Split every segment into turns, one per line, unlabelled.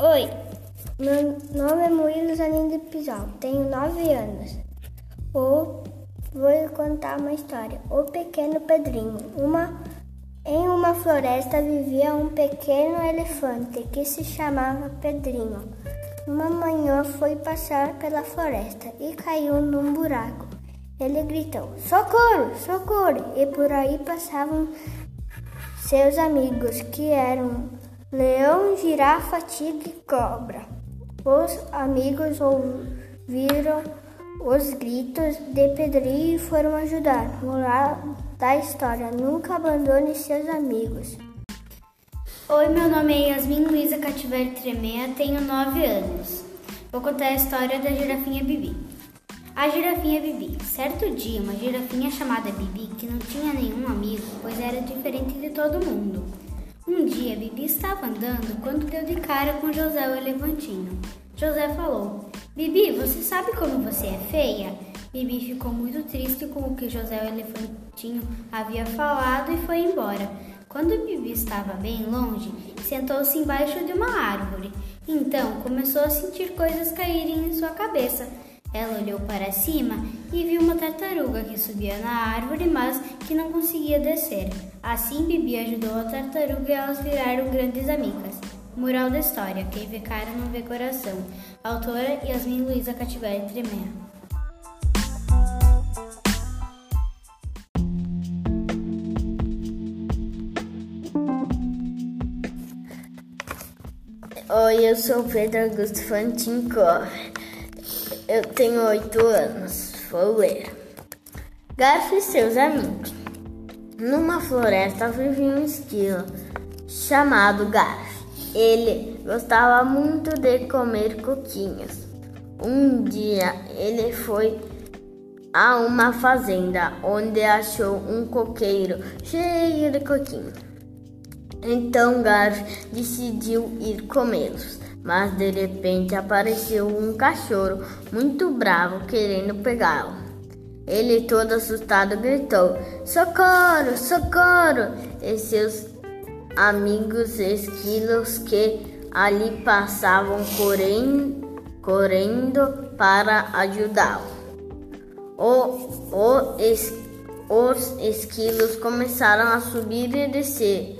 Oi, meu nome é Murilo Zanin de Pisal, tenho nove anos. Vou, vou contar uma história. O Pequeno Pedrinho. Uma, em uma floresta vivia um pequeno elefante que se chamava Pedrinho. Uma manhã foi passar pela floresta e caiu num buraco. Ele gritou: Socorro, socorro! E por aí passavam seus amigos, que eram Leão, girafa, tigre e cobra. Os amigos ouviram os gritos de Pedrinho e foram ajudar. Moral da história: nunca abandone seus amigos.
Oi, meu nome é Yasmin Luiza Cativeiro Tremea, tenho 9 anos. Vou contar a história da girafinha Bibi. A girafinha Bibi. Certo dia, uma girafinha chamada Bibi, que não tinha nenhum amigo, pois era diferente de todo mundo um dia, Bibi estava andando quando deu de cara com José o elefantinho. José falou: Bibi, você sabe como você é feia? Bibi ficou muito triste com o que José o elefantinho havia falado e foi embora. Quando Bibi estava bem longe, sentou-se embaixo de uma árvore. Então começou a sentir coisas caírem em sua cabeça. Ela olhou para cima e viu uma tartaruga que subia na árvore, mas que não conseguia descer. Assim, Bibi ajudou a tartaruga e elas viraram grandes amigas. Moral da história: quem vê cara não vê coração. Autora Yasmin Luiza Cativeiro Tremea.
Oi, eu sou Pedro Augusto Fantincor. Eu tenho oito anos. Vou ler. Garfo e seus amigos. Numa floresta vivia um esquilo chamado Garfo. Ele gostava muito de comer coquinhas. Um dia ele foi a uma fazenda onde achou um coqueiro cheio de coquinhos. Então Garfo decidiu ir comê-los mas de repente apareceu um cachorro muito bravo querendo pegá-lo. Ele, todo assustado, gritou: Socorro, socorro! E seus amigos esquilos que ali passavam correndo, correndo para ajudá-lo. Es, os esquilos começaram a subir e descer,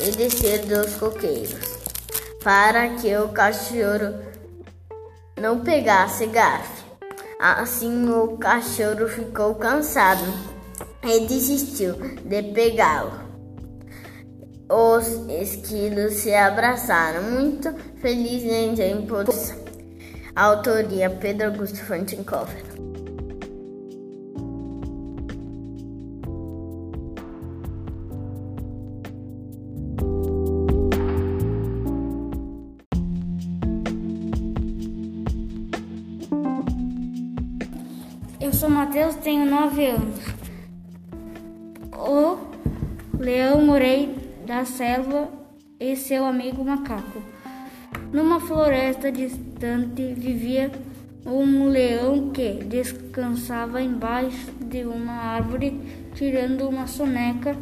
e descer dos coqueiros para que o cachorro não pegasse garfo. Assim o cachorro ficou cansado e desistiu de pegá-lo. Os esquilos se abraçaram, muito felizes em tempo. Autoria Pedro Augusto Fantincofer.
Matheus, tenho 9 anos. O leão morei da selva e seu amigo macaco. Numa floresta distante vivia um leão que descansava embaixo de uma árvore, tirando uma soneca,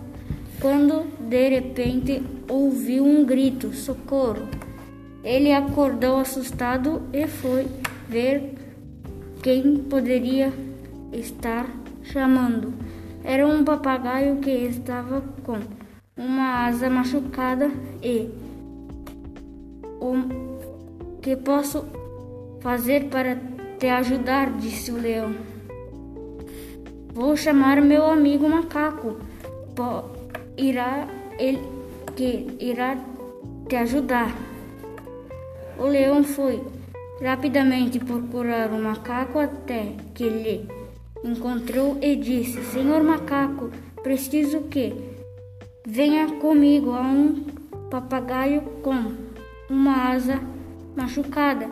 quando de repente ouviu um grito: socorro! Ele acordou assustado e foi ver quem poderia estar chamando. Era um papagaio que estava com uma asa machucada e o que posso fazer para te ajudar? disse o leão. Vou chamar meu amigo macaco. Po irá ele que irá te ajudar. O leão foi rapidamente procurar o macaco até que lhe encontrou e disse: Senhor macaco, preciso que venha comigo a um papagaio com uma asa machucada.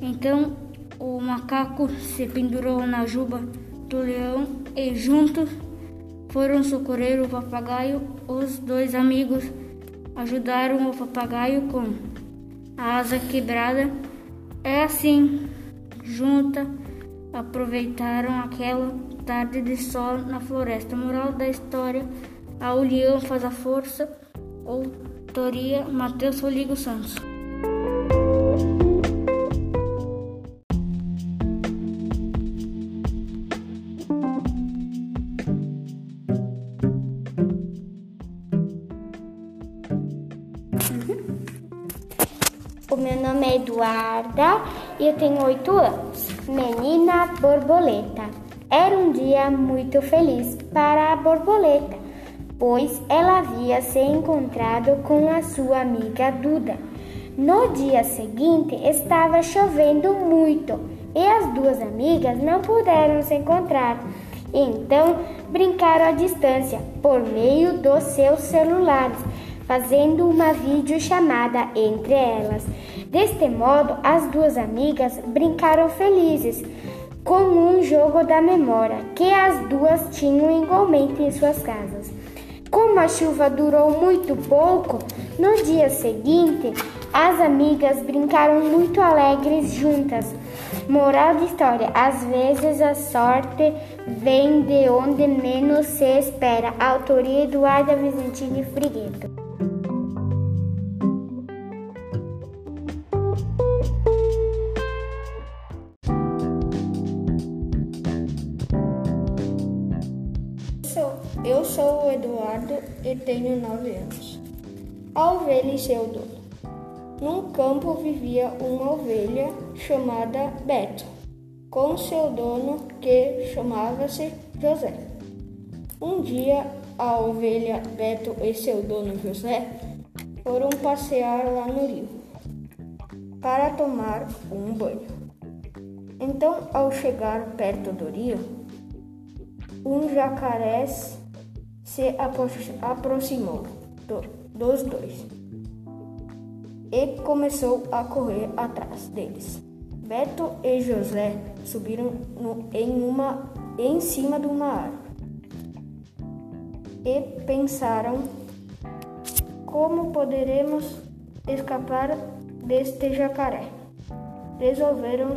Então o macaco se pendurou na juba do leão e juntos foram socorrer o papagaio. Os dois amigos ajudaram o papagaio com a asa quebrada. É assim, junta aproveitaram aquela tarde de sol na floresta. Moral da história: a união faz a força. Autoria: Matheus Rodrigo Santos.
O meu nome é Eduarda e eu tenho oito anos. Menina borboleta. Era um dia muito feliz para a borboleta, pois ela havia se encontrado com a sua amiga Duda. No dia seguinte estava chovendo muito e as duas amigas não puderam se encontrar. Então brincaram à distância por meio dos seus celulares, fazendo uma videochamada entre elas. Deste modo, as duas amigas brincaram felizes com um jogo da memória que as duas tinham igualmente em suas casas. Como a chuva durou muito pouco, no dia seguinte, as amigas brincaram muito alegres juntas. Moral de história: às vezes a sorte vem de onde menos se espera. Autoria Eduarda Vicentini Frigueto.
Eu sou o Eduardo e tenho nove anos. A ovelha e seu dono. Num campo vivia uma ovelha chamada Beto, com seu dono que chamava-se José. Um dia, a ovelha Beto e seu dono José foram passear lá no rio para tomar um banho. Então, ao chegar perto do rio, um jacaré se aproximou do, dos dois e começou a correr atrás deles. Beto e José subiram no, em, uma, em cima de uma árvore e pensaram como poderemos escapar deste jacaré. Resolveram,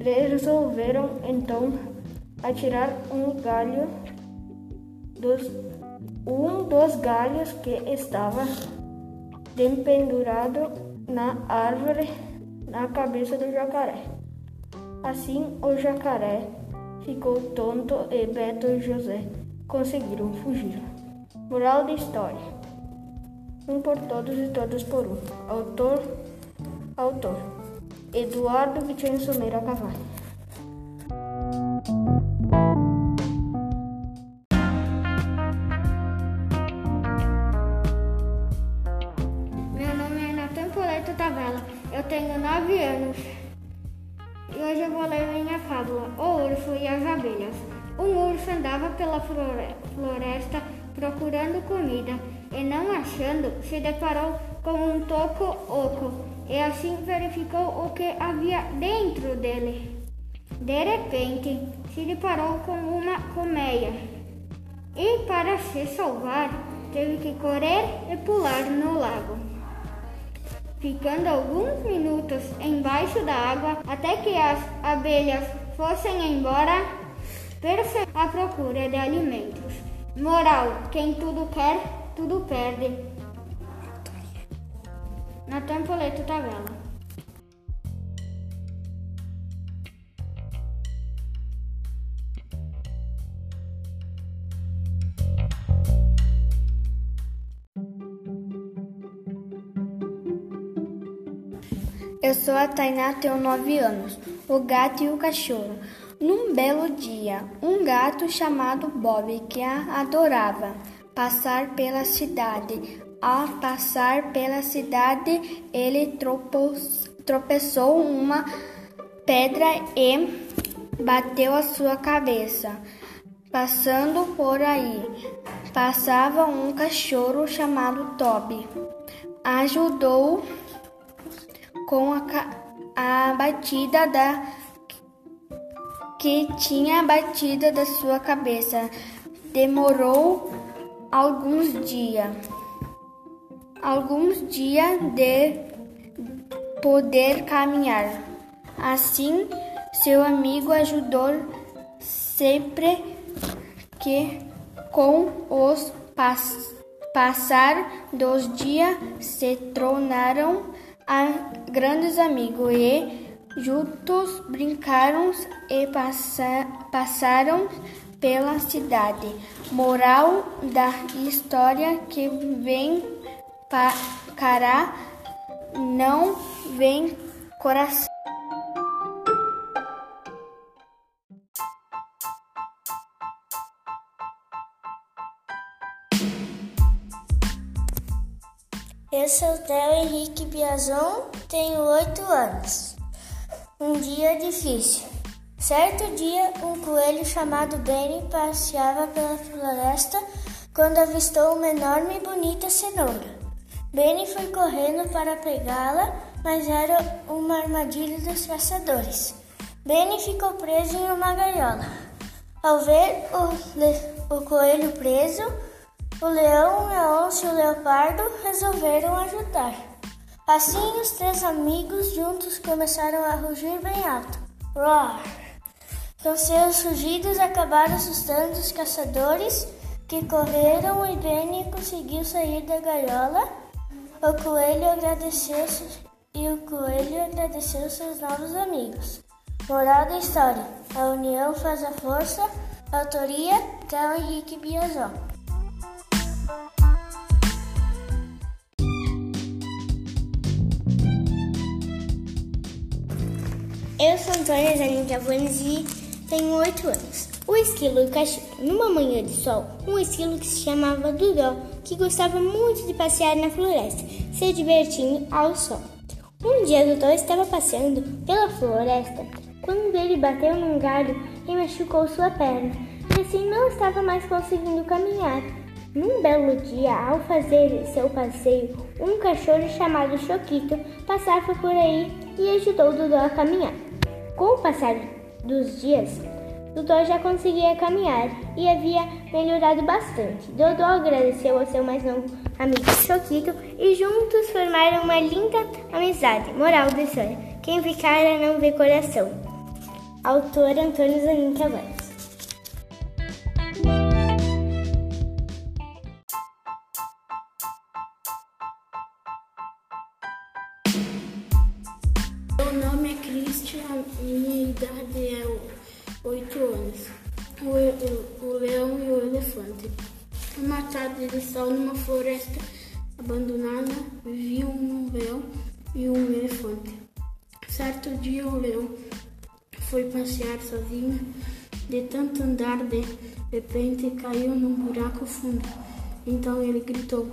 resolveram então atirar um galho dos um dos galhos que estava dependurado na árvore na cabeça do jacaré. Assim o jacaré ficou tonto e Beto e José conseguiram fugir. Moral da história: Um por todos e todos por um. Autor: Autor Eduardo Vicenzo Meira Cavalho.
Se deparou com um toco oco e assim verificou o que havia dentro dele. De repente, se deparou com uma colmeia e para se salvar, teve que correr e pular no lago ficando alguns minutos embaixo da água até que as abelhas fossem embora à procura de alimentos. Moral: quem tudo quer, tudo perde. Natan Poleto Tabela.
Eu sou a Tainá, tenho nove anos. O gato e o cachorro. Num belo dia, um gato chamado Bob, que a adorava, passar pela cidade. Ao passar pela cidade, ele tropeçou uma pedra e bateu a sua cabeça. Passando por aí, passava um cachorro chamado Toby. Ajudou com a, a batida da que tinha batida da sua cabeça. Demorou alguns dias, alguns dias de poder caminhar. Assim, seu amigo ajudou sempre que com os pass passar dos dias se tornaram a grandes amigos e juntos brincaram e passa, passaram pela cidade. Moral da história que vem para
não vem coração.
Eu sou Theo Henrique Biazon, tenho oito anos. Um dia difícil. Certo dia, um coelho chamado Benny passeava pela floresta quando avistou uma enorme e bonita cenoura. Benny foi correndo para pegá-la, mas era uma armadilha dos caçadores. Benny ficou preso em uma gaiola. Ao ver o, o coelho preso, o leão, a onça e o leopardo resolveram ajudar. Assim, os três amigos juntos começaram a rugir bem alto. Roar! Com seus rugidos acabaram assustando os caçadores que correram e Benny conseguiu sair da gaiola. O coelho agradeceu e o coelho agradeceu seus novos amigos. Moral da história: a união faz a força. Autoria: Théo Henrique Biazon.
Eu sou Antônia Zanin Cavanes e tenho 8 anos. O esquilo e o cachorro. Numa manhã de sol, um esquilo que se chamava Dudó, que gostava muito de passear na floresta, se divertindo ao sol. Um dia Dudó estava passeando pela floresta quando ele bateu num galho e machucou sua perna, e assim não estava mais conseguindo caminhar. Num belo dia, ao fazer seu passeio, um cachorro chamado Choquito passava por aí e ajudou Dudó a caminhar. Com o passar dos dias, Dodô já conseguia caminhar e havia melhorado bastante. Dodô agradeceu ao seu mais novo amigo Choquito e juntos formaram uma linda amizade. Moral da história: quem vê cara não vê coração. Autor Antônio Zanin Tavares.
8 anos. O, o, o leão e o elefante. Uma tarde de sol numa floresta abandonada, viu um leão e um elefante. Certo dia o leão foi passear sozinho. De tanto andar, de repente caiu num buraco fundo. Então ele gritou: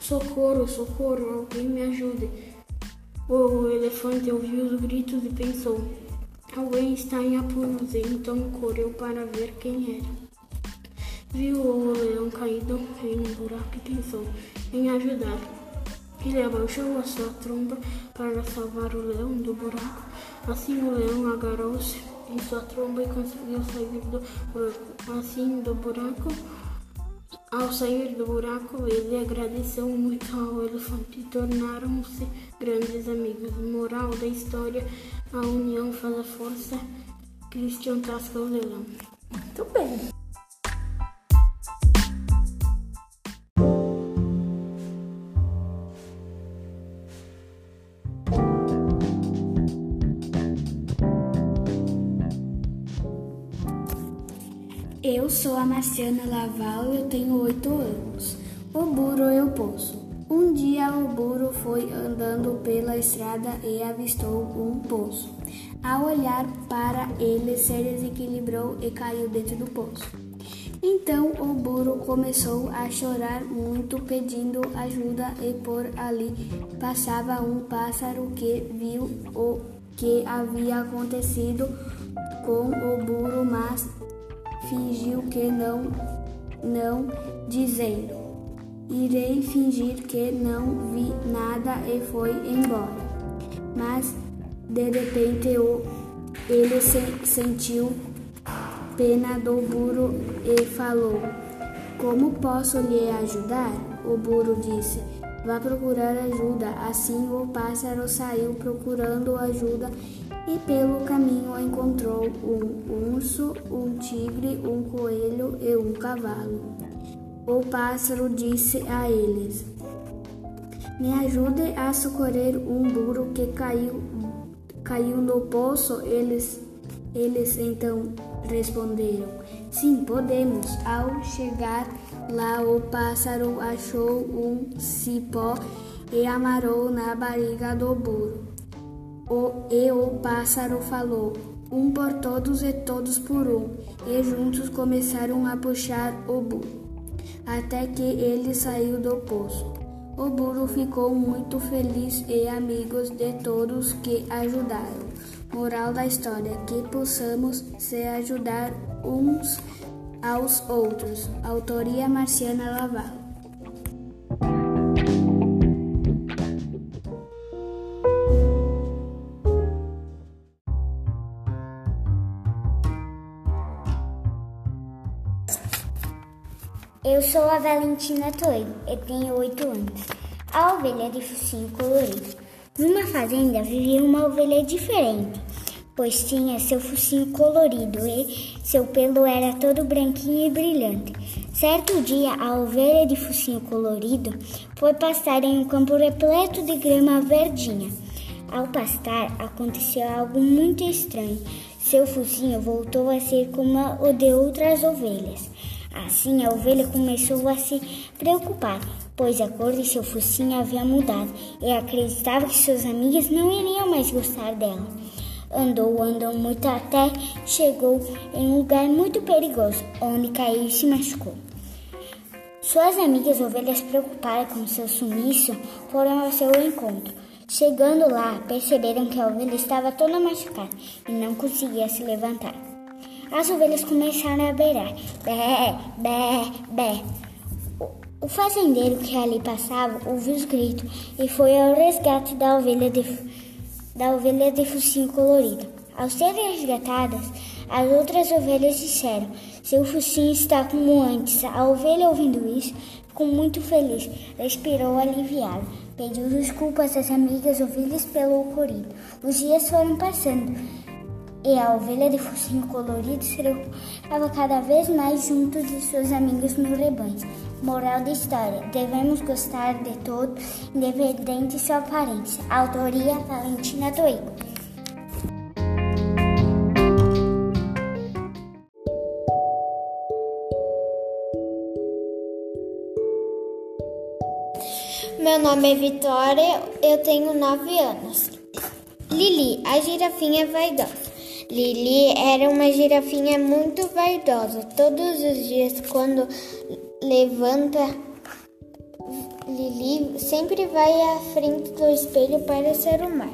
Socorro, socorro, alguém me ajude. O elefante ouviu os gritos e pensou: Alguém está em apuros, então correu para ver quem era. Viu o leão caído em um buraco e pensou em ajudar. Ele abaixou a sua tromba para salvar o leão do buraco. Assim o leão agarrou-se em sua tromba e conseguiu sair do buraco. Assim do buraco ao sair do buraco, ele agradeceu muito ao elefante e tornaram-se grandes amigos. Moral da história: a união faz a força. Christian Tasca o.
Muito bem.
Eu sou a Marciana Laval e eu tenho oito anos. O burro e o poço. Um dia o burro foi andando pela estrada e avistou um poço. Ao olhar para ele, se desequilibrou e caiu dentro do poço. Então o burro começou a chorar muito, pedindo ajuda, e por ali passava um pássaro que viu o que havia acontecido com o burro, mas fingiu que não, não, dizendo: Irei fingir que não vi nada e foi embora. Mas de repente ele se, sentiu pena do burro e falou: Como posso lhe ajudar? O burro disse: Vá procurar ajuda. Assim o pássaro saiu procurando ajuda e pelo caminho encontrou um urso, um tigre, um coelho e um cavalo. O pássaro disse a eles: Me ajude a socorrer um burro que caiu, caiu no poço. Eles, eles então responderam: Sim, podemos. Ao chegar lá, o pássaro achou um cipó e amarrou na barriga do burro. O, e o pássaro falou: um por todos e todos por um, e juntos começaram a puxar o burro, até que ele saiu do poço. O burro ficou muito feliz e amigos de todos que ajudaram. Moral da história: que possamos se ajudar uns aos outros. Autoria Marciana Laval.
Eu sou a Valentina Toigo e tenho oito anos. A ovelha de focinho colorido. Numa fazenda vivia uma ovelha diferente, pois tinha seu focinho colorido e seu pelo era todo branquinho e brilhante. Certo dia, a ovelha de focinho colorido foi pastar em um campo repleto de grama verdinha. Ao pastar, aconteceu algo muito estranho. Seu focinho voltou a ser como o de outras ovelhas. Assim, a ovelha começou a se preocupar, pois a cor de seu focinho havia mudado e acreditava que suas amigas não iriam mais gostar dela. Andou, andou muito até chegou em um lugar muito perigoso, onde caiu e se machucou. Suas amigas ovelhas, preocupadas com seu sumiço, foram ao seu encontro. Chegando lá, perceberam que a ovelha estava toda machucada e não conseguia se levantar. As ovelhas começaram a beirar. Bé, bé, bé. O fazendeiro que ali passava ouviu os gritos e foi ao resgate da ovelha de, da ovelha de focinho colorido. Ao serem resgatadas, as outras ovelhas disseram: Seu focinho está como antes. A ovelha, ouvindo isso, ficou muito feliz, respirou aliviada, pediu desculpas às amigas ovelhas pelo ocorrido. Os dias foram passando e a ovelha de focinho colorido preocupava cada vez mais junto de seus amigos no rebanho. Moral da história: devemos gostar de todo, independente de sua aparência. Autoria: Valentina Toigo.
Meu nome é Vitória, eu tenho nove anos. Lili, a girafinha vaidosa. Lili era uma girafinha muito vaidosa. Todos os dias, quando levanta, Lili sempre vai à frente do espelho para se arrumar.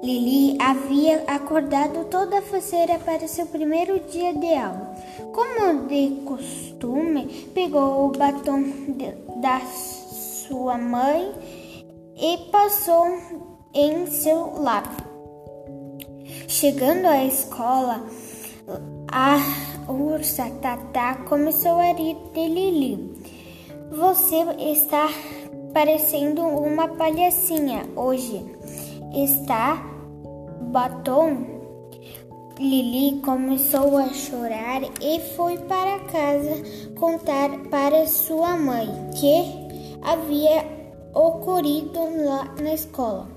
Lili havia acordado toda faceira para seu primeiro dia de aula. Como de costume, pegou o batom de, da sua mãe e passou em seu lábio. Chegando à escola, a ursa Tatá começou a rir de Lili. Você está parecendo uma palhacinha hoje. Está batom? Lili começou a chorar e foi para casa contar para sua mãe que havia ocorrido lá na escola.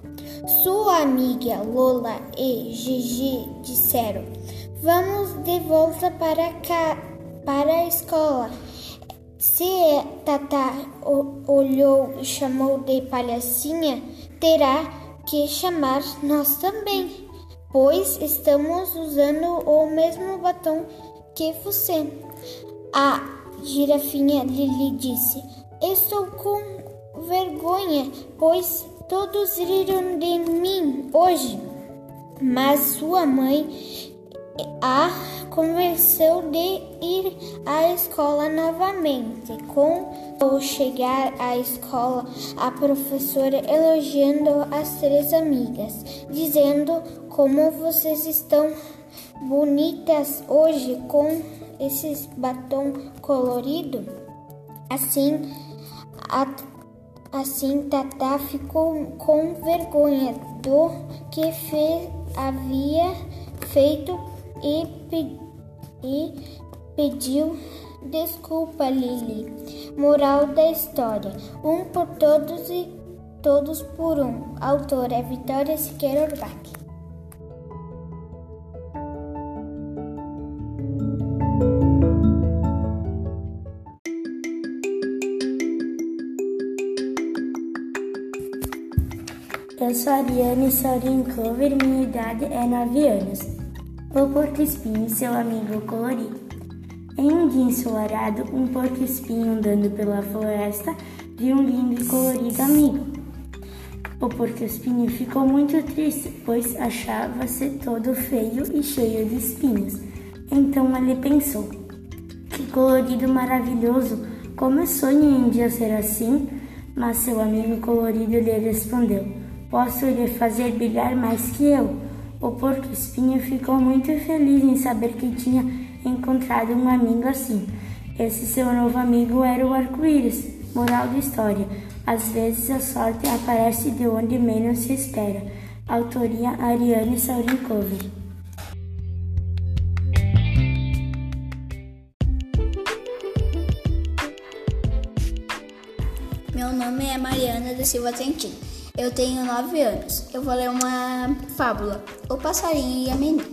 Sua amiga Lola e Gigi disseram: Vamos de volta para cá, para a escola. Se Tata olhou e chamou de palhacinha, terá que chamar nós também, pois estamos usando o mesmo batom que você. A girafinha Lili disse: Estou com vergonha, pois Todos riram de mim hoje, mas sua mãe a convenceu de ir à escola novamente. Com o chegar à escola, a professora elogiando as três amigas, dizendo como vocês estão bonitas hoje com esses batom colorido. Assim, a Assim, Tata ficou com vergonha do que fez, havia feito e, pe, e pediu desculpa, Lili. Moral da história: um por todos e todos por um. Autora é Vitória Siqueira Urbach.
Eu sou Ariane Saurin Clover, minha idade é 9 anos. O porco espinho e seu amigo colorido. Em um dia ensolarado, um porco espinho andando pela floresta viu um lindo e colorido amigo. O porco espinho ficou muito triste, pois achava-se todo feio e cheio de espinhos. Então ele pensou: Que colorido maravilhoso! Como eu sonho em um dia ser assim! Mas seu amigo colorido lhe respondeu: Posso lhe fazer brilhar mais que eu? O porco espinho ficou muito feliz em saber que tinha encontrado um amigo assim. Esse seu novo amigo era o arco-íris. Moral da história: às vezes a sorte aparece de onde menos se espera. Autoria Ariane Saurinkovic.
Meu nome é Mariana da Silva Trentin. Eu tenho nove anos. Eu vou ler uma fábula: O passarinho e a menina.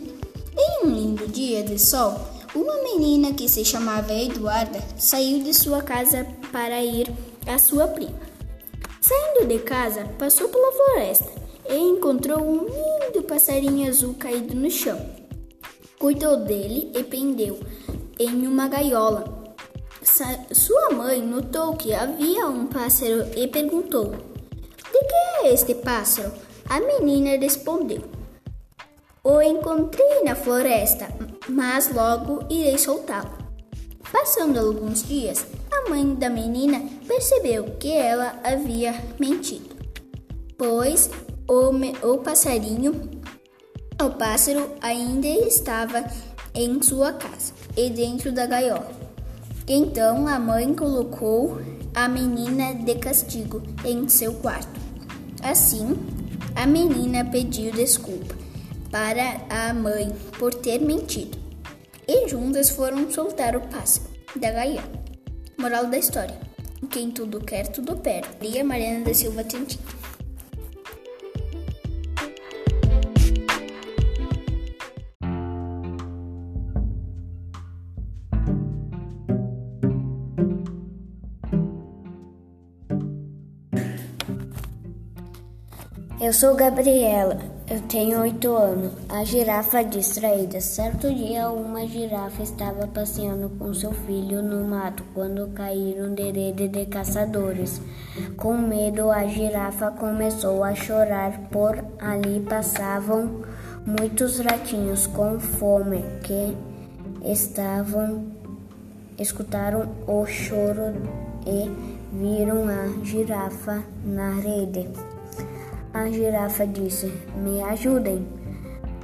Em um lindo dia de sol, uma menina que se chamava Eduarda saiu de sua casa para ir à sua prima. Saindo de casa, passou pela floresta e encontrou um lindo passarinho azul caído no chão. Cuidou dele e prendeu em uma gaiola. Sua mãe notou que havia um pássaro e perguntou: de que este pássaro? A menina respondeu: O encontrei na floresta, mas logo irei soltá-lo. Passando alguns dias, a mãe da menina percebeu que ela havia mentido, pois o, o passarinho, o pássaro ainda estava em sua casa e dentro da gaiola. Então a mãe colocou a menina de castigo em seu quarto. Assim, a menina pediu desculpa para a mãe por ter mentido e juntas foram soltar o pássaro da gaiola. Moral da história: quem tudo quer, tudo perde. Maria Mariana da Silva Tintin.
Eu sou Gabriela, eu tenho oito anos. A girafa distraída. Certo dia, uma girafa estava passeando com seu filho no mato quando caíram de rede de caçadores. Com medo, a girafa começou a chorar. Por ali passavam muitos ratinhos com fome que estavam escutaram o choro e viram a girafa na rede. A girafa disse: Me ajudem.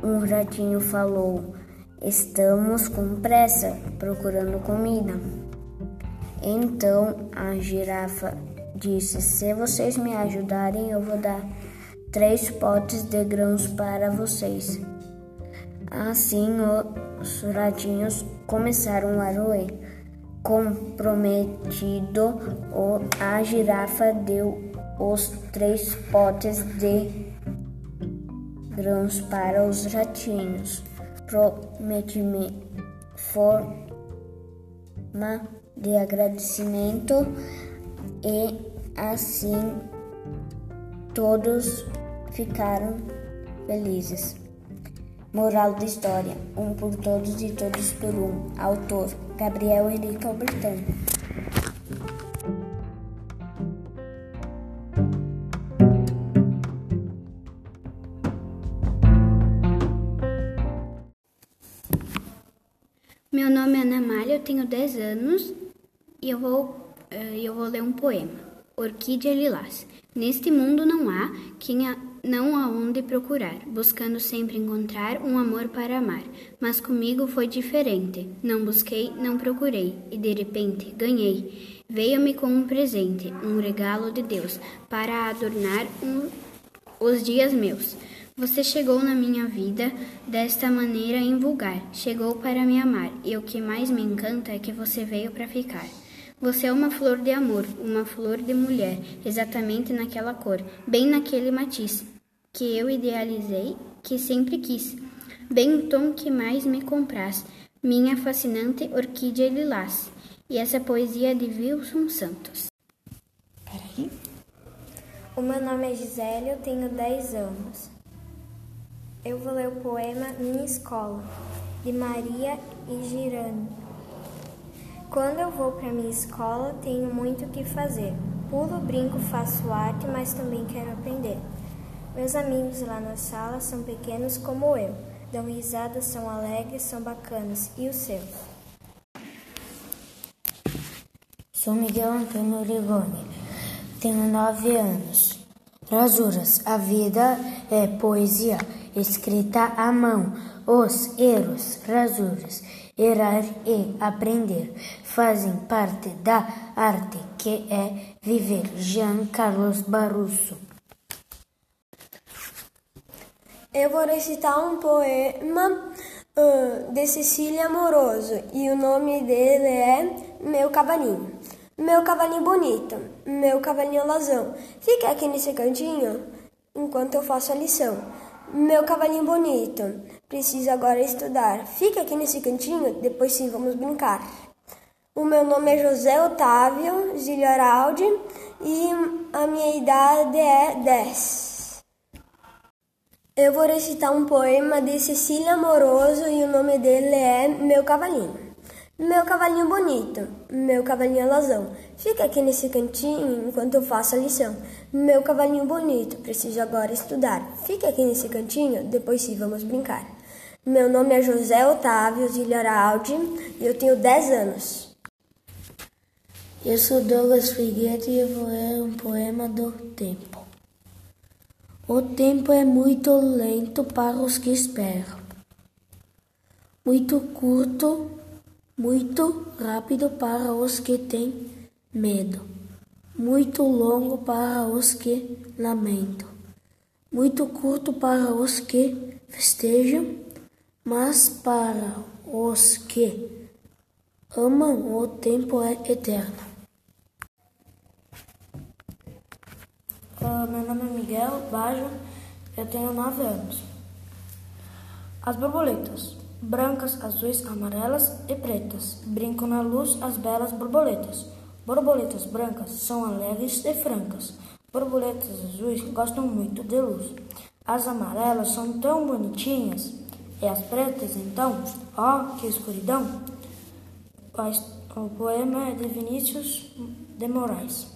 Um ratinho falou: Estamos com pressa, procurando comida. Então a girafa disse: Se vocês me ajudarem, eu vou dar três potes de grãos para vocês. Assim os ratinhos começaram a roer. Comprometido, a girafa deu os três potes de grãos para os ratinhos. Prometi-me forma de agradecimento e assim todos ficaram felizes. Moral da história: um por todos e todos por um. Autor: Gabriel Henrique Albertano.
Eu tenho 10 anos e eu vou, eh, eu vou ler um poema. Orquídea Lilás. Neste mundo não há quem a, não há onde procurar, buscando sempre encontrar um amor para amar. Mas comigo foi diferente. Não busquei, não procurei, e de repente ganhei. Veio-me com um presente, um regalo de Deus, para adornar um, os dias meus. Você chegou na minha vida desta maneira invulgar. Chegou para me amar, e o que mais me encanta é que você veio para ficar. Você é uma flor de amor, uma flor de mulher, exatamente naquela cor, bem naquele matiz que eu idealizei, que sempre quis, bem o tom que mais me compraz, minha fascinante orquídea lilás. E essa poesia de Wilson Santos.
Peraí. O meu nome é Gisele, eu tenho 10 anos. Eu vou ler o poema Minha Escola, de Maria Girano. Quando eu vou para minha escola, tenho muito o que fazer. Pulo, brinco, faço arte, mas também quero aprender. Meus amigos lá na sala são pequenos como eu. Dão risadas, são alegres, são bacanas. E os seus?
Sou Miguel Antônio Origoni, tenho nove anos. Rasuras, a vida é poesia escrita à mão. Os erros, rasuras, errar e aprender fazem parte da arte que é viver. Jean Carlos Barusso.
Eu vou recitar um poema uh, de Cecília Amoroso e o nome dele é Meu Cavalinho. Meu cavalinho bonito, meu cavalinho lazão, fica aqui nesse cantinho enquanto eu faço a lição. Meu cavalinho bonito, preciso agora estudar. Fica aqui nesse cantinho, depois sim vamos brincar. O meu nome é José Otávio Zilharaldi e a minha idade é 10. Eu vou recitar um poema de Cecília Amoroso e o nome dele é Meu Cavalinho. Meu cavalinho bonito, meu cavalinho lazão, fica aqui nesse cantinho enquanto eu faço a lição. Meu cavalinho bonito, preciso agora estudar. Fica aqui nesse cantinho, depois sim vamos brincar. Meu nome é José Otávio Zilharaldi e eu tenho 10 anos.
Eu sou Douglas Figueiredo e eu vou ler um poema do tempo. O tempo é muito lento para os que esperam, muito curto muito rápido para os que têm medo, muito longo para os que lamentam, muito curto para os que festejam, mas para os que amam o tempo é eterno.
Uh, meu nome é Miguel Bajo, eu tenho nove anos. As borboletas brancas, azuis, amarelas e pretas. Brincam na luz as belas borboletas. Borboletas brancas são alegres e francas. Borboletas azuis gostam muito de luz. As amarelas são tão bonitinhas. E as pretas, então, ó, oh, que escuridão! O poema é de Vinícius de Moraes.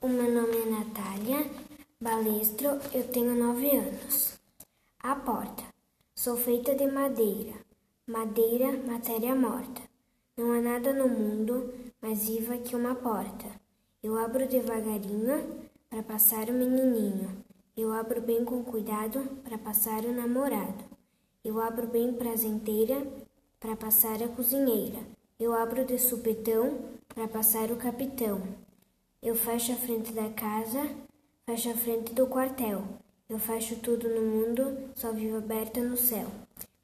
O meu nome é Natália Balestro, eu tenho nove anos. A porta. Sou feita de madeira, madeira, matéria morta. Não há nada no mundo mais viva que uma porta. Eu abro devagarinho para passar o menininho. Eu abro bem com cuidado para passar o namorado. Eu abro bem prazenteira para passar a cozinheira. Eu abro de supetão para passar o capitão. Eu fecho a frente da casa, fecho a frente do quartel. Eu fecho tudo no mundo, só vivo aberta no céu.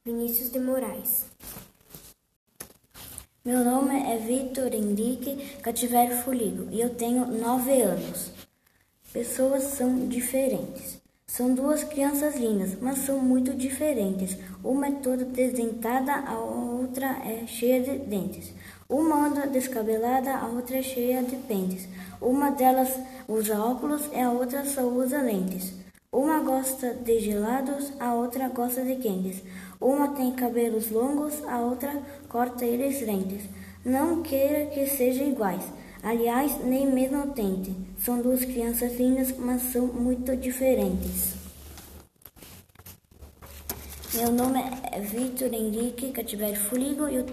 Vinícius de Moraes.
Meu nome é Vitor Henrique Cativeiro Foligo e eu tenho nove anos. Pessoas são diferentes. São duas crianças lindas, mas são muito diferentes. Uma é toda desdentada, a outra é cheia de dentes. Uma anda descabelada, a outra é cheia de pentes. Uma delas usa óculos e a outra só usa lentes. Uma gosta de gelados, a outra gosta de quentes. Uma tem cabelos longos, a outra corta eles lentes. Não queira que sejam iguais. Aliás, nem mesmo tente. São duas crianças lindas, mas são muito diferentes. Meu nome é Vitor Henrique Cativeiro Fuligo e eu tenho